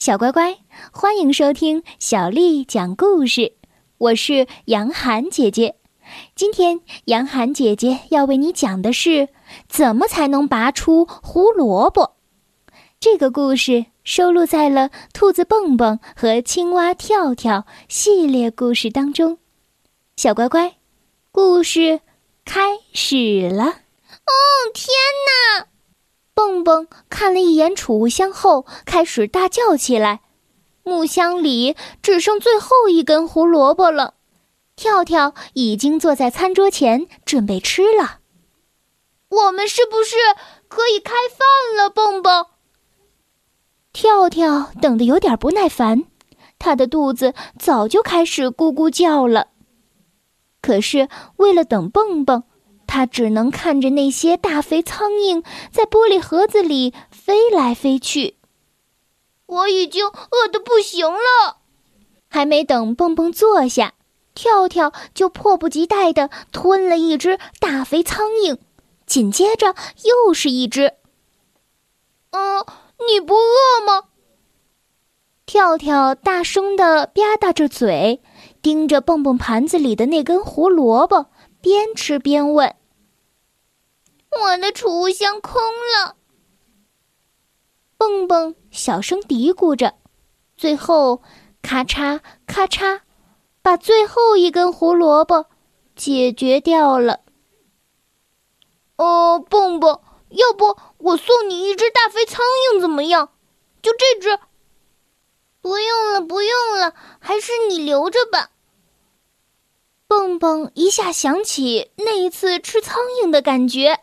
小乖乖，欢迎收听小丽讲故事。我是杨涵姐姐。今天杨涵姐姐要为你讲的是怎么才能拔出胡萝卜。这个故事收录在了《兔子蹦蹦》和《青蛙跳跳》系列故事当中。小乖乖，故事开始了。哦，天哪！蹦蹦看了一眼储物箱后，开始大叫起来。木箱里只剩最后一根胡萝卜了。跳跳已经坐在餐桌前准备吃了。我们是不是可以开饭了，蹦蹦？跳跳等得有点不耐烦，他的肚子早就开始咕咕叫了。可是为了等蹦蹦。他只能看着那些大肥苍蝇在玻璃盒子里飞来飞去。我已经饿得不行了，还没等蹦蹦坐下，跳跳就迫不及待地吞了一只大肥苍蝇，紧接着又是一只。嗯，你不饿吗？跳跳大声地吧嗒着嘴，盯着蹦蹦盘子里的那根胡萝卜，边吃边问。我的储物箱空了，蹦蹦小声嘀咕着，最后咔嚓咔嚓，把最后一根胡萝卜解决掉了。哦，蹦蹦，要不我送你一只大肥苍蝇怎么样？就这只。不用了，不用了，还是你留着吧。蹦蹦一下想起那一次吃苍蝇的感觉。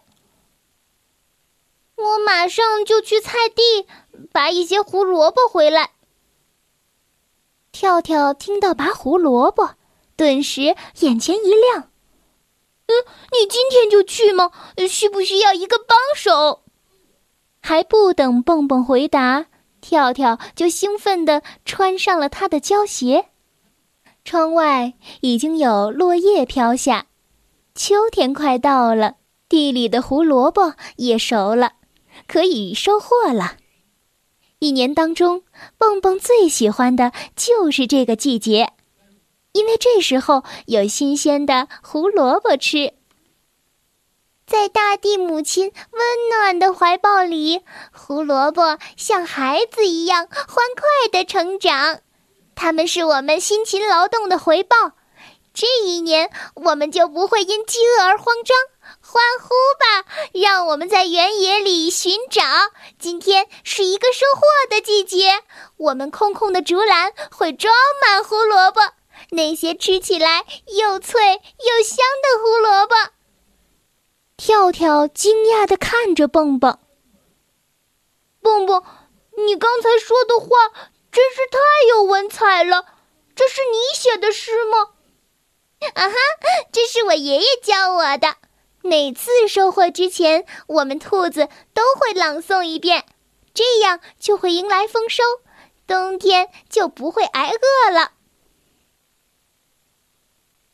我马上就去菜地拔一些胡萝卜回来。跳跳听到拔胡萝卜，顿时眼前一亮。嗯，你今天就去吗？需不需要一个帮手？还不等蹦蹦回答，跳跳就兴奋地穿上了他的胶鞋。窗外已经有落叶飘下，秋天快到了，地里的胡萝卜也熟了。可以收获了。一年当中，蹦蹦最喜欢的就是这个季节，因为这时候有新鲜的胡萝卜吃。在大地母亲温暖的怀抱里，胡萝卜像孩子一样欢快的成长。它们是我们辛勤劳动的回报。这一年，我们就不会因饥饿而慌张。欢呼吧！让我们在原野里寻找。今天是一个收获的季节，我们空空的竹篮会装满胡萝卜，那些吃起来又脆又香的胡萝卜。跳跳惊讶地看着蹦蹦。蹦蹦，你刚才说的话真是太有文采了，这是你写的诗吗？啊哈，这是我爷爷教我的。每次收获之前，我们兔子都会朗诵一遍，这样就会迎来丰收，冬天就不会挨饿了。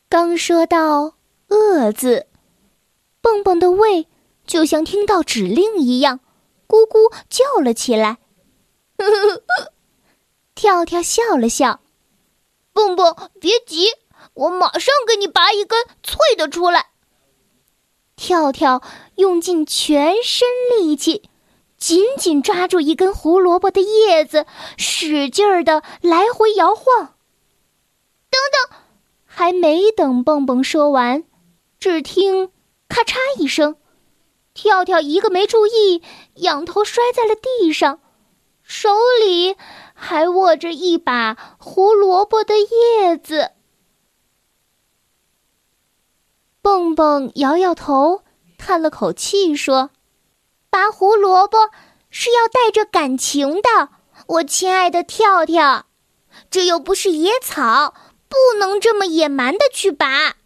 刚说到“饿”字，蹦蹦的胃就像听到指令一样，咕咕叫了起来。跳跳笑了笑，蹦蹦别急，我马上给你拔一根脆的出来。跳跳用尽全身力气，紧紧抓住一根胡萝卜的叶子，使劲儿的来回摇晃。等等，还没等蹦蹦说完，只听“咔嚓”一声，跳跳一个没注意，仰头摔在了地上，手里还握着一把胡萝卜的叶子。蹦蹦摇摇头，叹了口气说：“拔胡萝卜是要带着感情的，我亲爱的跳跳，这又不是野草，不能这么野蛮的去拔。”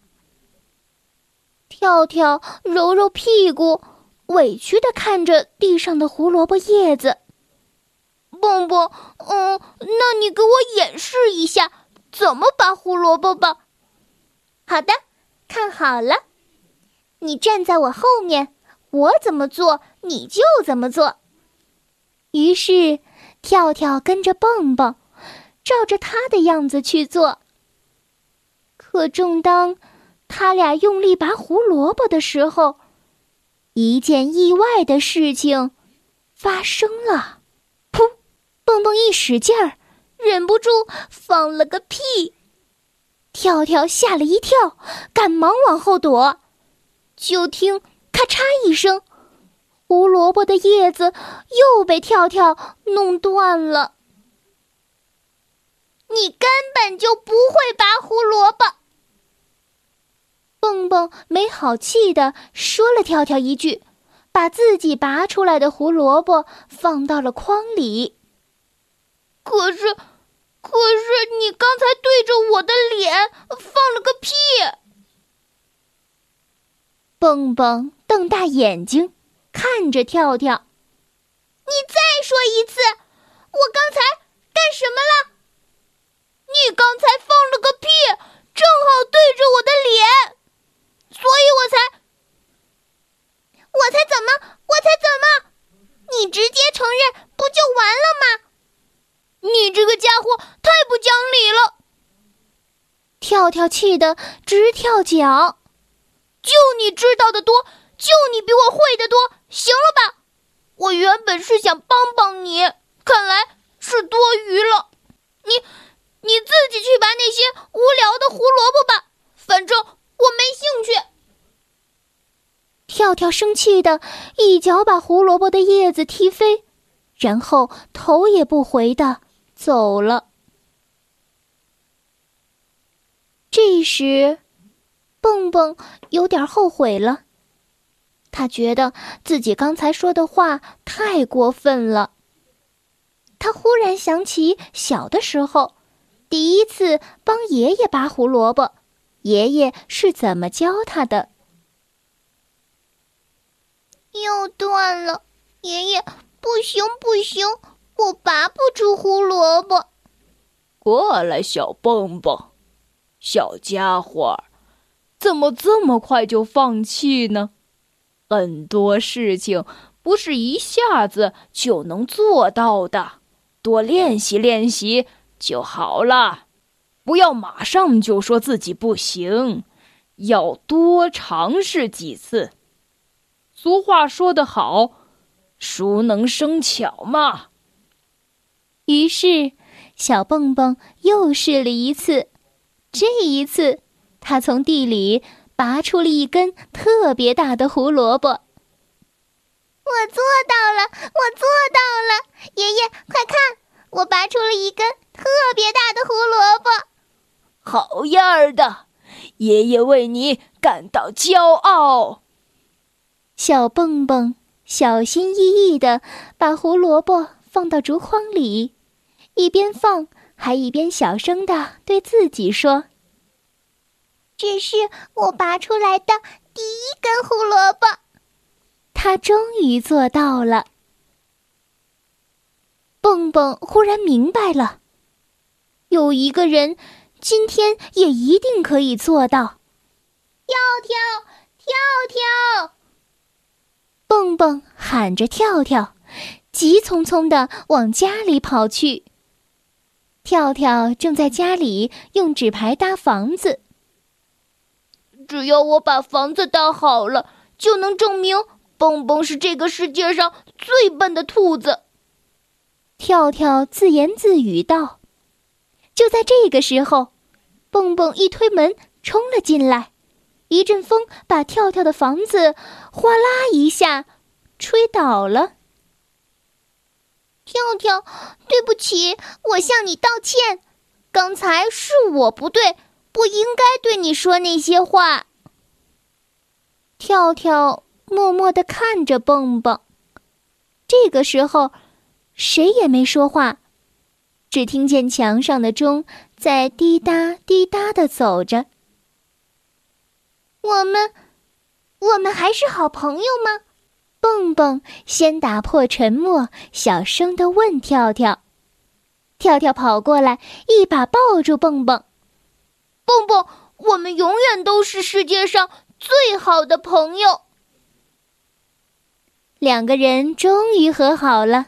跳跳揉揉屁股，委屈的看着地上的胡萝卜叶子。蹦蹦，嗯，那你给我演示一下怎么拔胡萝卜吧。好的。看好了，你站在我后面，我怎么做你就怎么做。于是，跳跳跟着蹦蹦，照着他的样子去做。可正当他俩用力拔胡萝卜的时候，一件意外的事情发生了。噗！蹦蹦一使劲儿，忍不住放了个屁。跳跳吓了一跳，赶忙往后躲。就听咔嚓一声，胡萝卜的叶子又被跳跳弄断了。你根本就不会拔胡萝卜！蹦蹦没好气的说了跳跳一句，把自己拔出来的胡萝卜放到了筐里。可是，可是你刚才对着我的脸放了个屁！蹦蹦瞪大眼睛看着跳跳，你再说一次，我刚才干什么了？你刚才放了个屁，正好对着我的脸。所以我才，我才怎么？我才怎么？你直接承认不就完了吗？你这个家伙太不讲理了！跳跳气得直跳脚，就你知道的多，就你比我会的多，行了吧？我原本是想帮帮你，看来是多余了。你，你自己去拔那些无聊的胡萝卜吧，反正。我没兴趣。跳跳生气的一脚把胡萝卜的叶子踢飞，然后头也不回的走了。这时，蹦蹦有点后悔了，他觉得自己刚才说的话太过分了。他忽然想起小的时候，第一次帮爷爷拔胡萝卜。爷爷是怎么教他的？又断了，爷爷，不行不行，我拔不出胡萝卜。过来，小蹦蹦，小家伙，怎么这么快就放弃呢？很多事情不是一下子就能做到的，多练习练习就好了。不要马上就说自己不行，要多尝试几次。俗话说得好，“熟能生巧”嘛。于是，小蹦蹦又试了一次。这一次，他从地里拔出了一根特别大的胡萝卜。我做到了！我做到了！爷爷，快看，我拔出了一根特别大的胡萝卜。好样儿的，爷爷为你感到骄傲。小蹦蹦小心翼翼地把胡萝卜放到竹筐里，一边放还一边小声的对自己说：“这是我拔出来的第一根胡萝卜。”他终于做到了。蹦蹦忽然明白了，有一个人。今天也一定可以做到！跳跳跳跳！蹦蹦喊着跳跳，急匆匆的往家里跑去。跳跳正在家里用纸牌搭房子。只要我把房子搭好了，就能证明蹦蹦是这个世界上最笨的兔子。跳跳自言自语道。就在这个时候，蹦蹦一推门冲了进来，一阵风把跳跳的房子哗啦一下吹倒了。跳跳，对不起，我向你道歉，刚才是我不对，不应该对你说那些话。跳跳默默的看着蹦蹦，这个时候，谁也没说话。只听见墙上的钟在滴答滴答的走着。我们，我们还是好朋友吗？蹦蹦先打破沉默，小声的问跳跳。跳跳跑过来，一把抱住蹦蹦。蹦蹦，我们永远都是世界上最好的朋友。两个人终于和好了。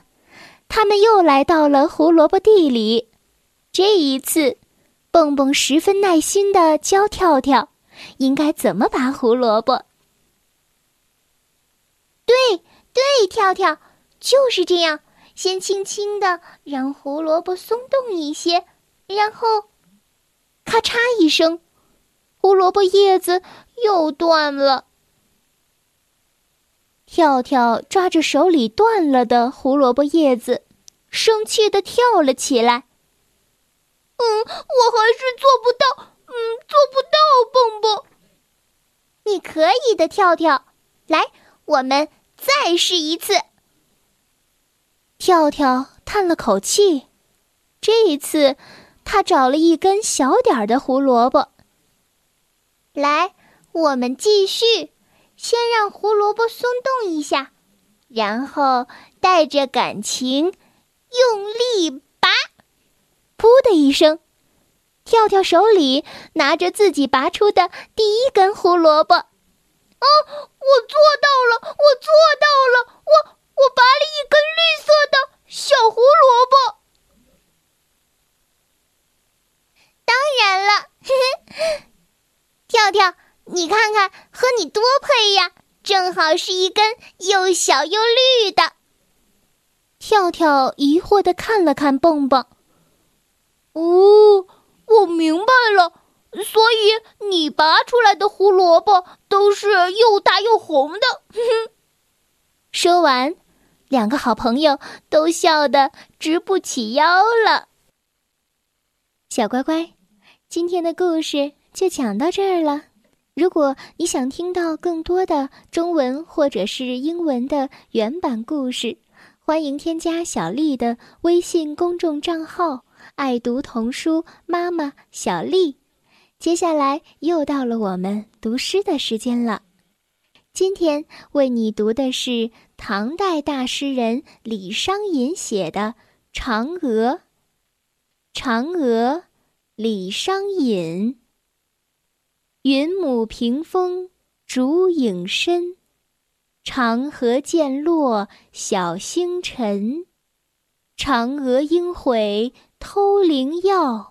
他们又来到了胡萝卜地里。这一次，蹦蹦十分耐心的教跳跳，应该怎么拔胡萝卜。对对，跳跳就是这样，先轻轻的让胡萝卜松动一些，然后，咔嚓一声，胡萝卜叶子又断了。跳跳抓着手里断了的胡萝卜叶子，生气的跳了起来。嗯，我还是做不到，嗯，做不到，蹦蹦。你可以的，跳跳，来，我们再试一次。跳跳叹了口气，这一次，他找了一根小点儿的胡萝卜。来，我们继续，先让胡萝卜松动一下，然后带着感情，用力拔。噗的一声，跳跳手里拿着自己拔出的第一根胡萝卜。哦，我做到了！我做到了！我我拔了一根绿色的小胡萝卜。当然了，跳跳，你看看，和你多配呀！正好是一根又小又绿的。跳跳疑惑的看了看蹦蹦。哦，我明白了，所以你拔出来的胡萝卜都是又大又红的。说完，两个好朋友都笑得直不起腰了。小乖乖，今天的故事就讲到这儿了。如果你想听到更多的中文或者是英文的原版故事，欢迎添加小丽的微信公众账号。爱读童书，妈妈小丽。接下来又到了我们读诗的时间了。今天为你读的是唐代大诗人李商隐写的《嫦娥》。嫦娥，李商隐。云母屏风烛影深，长河渐落晓星沉。嫦娥应悔。偷灵药，